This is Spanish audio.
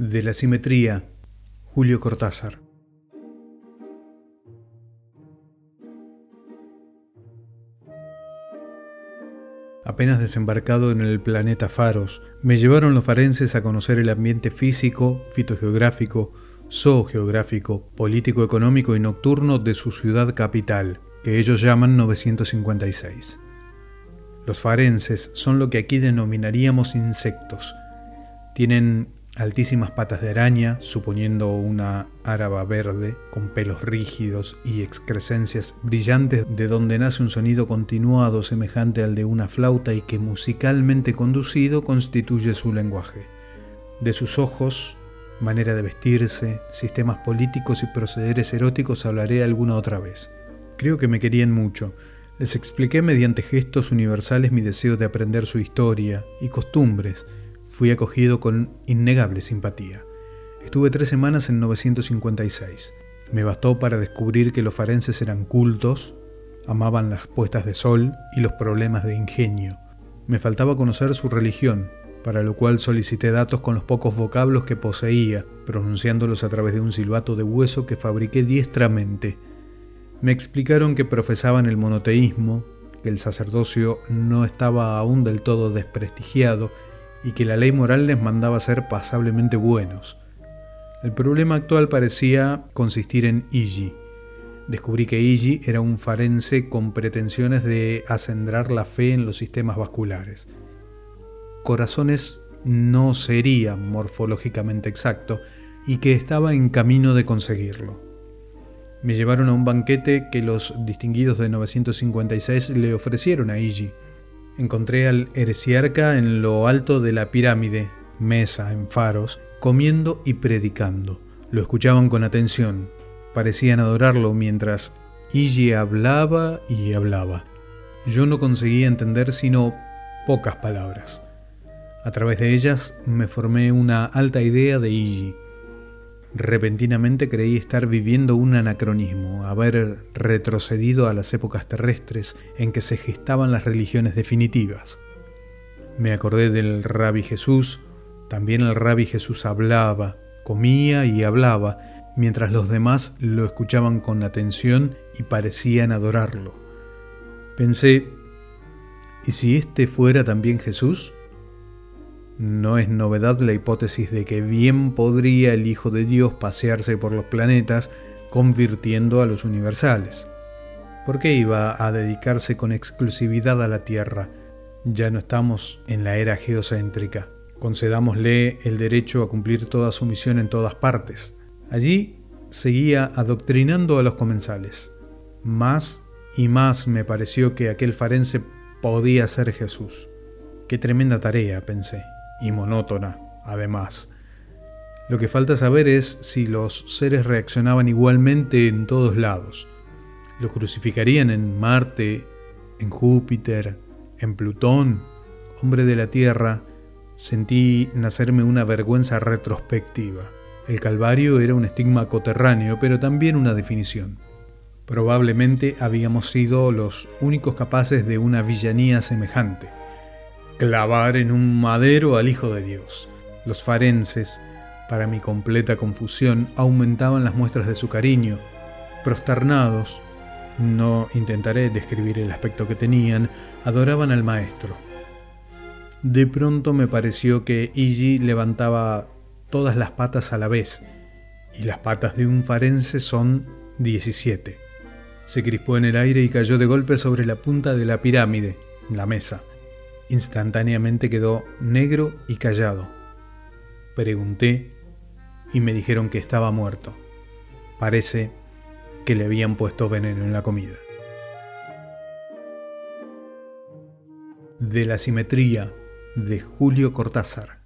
De la simetría, Julio Cortázar. Apenas desembarcado en el planeta Faros, me llevaron los farenses a conocer el ambiente físico, fitogeográfico, zoogeográfico, político-económico y nocturno de su ciudad capital, que ellos llaman 956. Los farenses son lo que aquí denominaríamos insectos. Tienen altísimas patas de araña, suponiendo una áraba verde, con pelos rígidos y excrescencias brillantes de donde nace un sonido continuado semejante al de una flauta y que musicalmente conducido constituye su lenguaje. De sus ojos, manera de vestirse, sistemas políticos y procederes eróticos hablaré alguna otra vez. Creo que me querían mucho. Les expliqué mediante gestos universales mi deseo de aprender su historia y costumbres, fui acogido con innegable simpatía. Estuve tres semanas en 956. Me bastó para descubrir que los farenses eran cultos, amaban las puestas de sol y los problemas de ingenio. Me faltaba conocer su religión, para lo cual solicité datos con los pocos vocablos que poseía, pronunciándolos a través de un silbato de hueso que fabriqué diestramente. Me explicaron que profesaban el monoteísmo, que el sacerdocio no estaba aún del todo desprestigiado y que la ley moral les mandaba ser pasablemente buenos. El problema actual parecía consistir en Igi. Descubrí que Igi era un farense con pretensiones de acendrar la fe en los sistemas vasculares. Corazones no sería morfológicamente exacto y que estaba en camino de conseguirlo. Me llevaron a un banquete que los distinguidos de 956 le ofrecieron a Igi. Encontré al heresiarca en lo alto de la pirámide, mesa en faros, comiendo y predicando. Lo escuchaban con atención, parecían adorarlo mientras Igi hablaba y hablaba. Yo no conseguía entender sino pocas palabras. A través de ellas me formé una alta idea de Igi Repentinamente creí estar viviendo un anacronismo, haber retrocedido a las épocas terrestres en que se gestaban las religiones definitivas. Me acordé del rabbi Jesús, también el rabbi Jesús hablaba, comía y hablaba, mientras los demás lo escuchaban con atención y parecían adorarlo. Pensé, ¿y si este fuera también Jesús? No es novedad la hipótesis de que bien podría el Hijo de Dios pasearse por los planetas convirtiendo a los universales. ¿Por qué iba a dedicarse con exclusividad a la Tierra? Ya no estamos en la era geocéntrica. Concedámosle el derecho a cumplir toda su misión en todas partes. Allí seguía adoctrinando a los comensales. Más y más me pareció que aquel farense podía ser Jesús. Qué tremenda tarea, pensé y monótona, además. Lo que falta saber es si los seres reaccionaban igualmente en todos lados. ¿Los crucificarían en Marte, en Júpiter, en Plutón, hombre de la Tierra? Sentí nacerme una vergüenza retrospectiva. El Calvario era un estigma coterráneo, pero también una definición. Probablemente habíamos sido los únicos capaces de una villanía semejante clavar en un madero al Hijo de Dios. Los farenses, para mi completa confusión, aumentaban las muestras de su cariño. Prosternados, no intentaré describir el aspecto que tenían, adoraban al maestro. De pronto me pareció que Igi levantaba todas las patas a la vez, y las patas de un farense son 17. Se crispó en el aire y cayó de golpe sobre la punta de la pirámide, la mesa. Instantáneamente quedó negro y callado. Pregunté y me dijeron que estaba muerto. Parece que le habían puesto veneno en la comida. De la simetría de Julio Cortázar.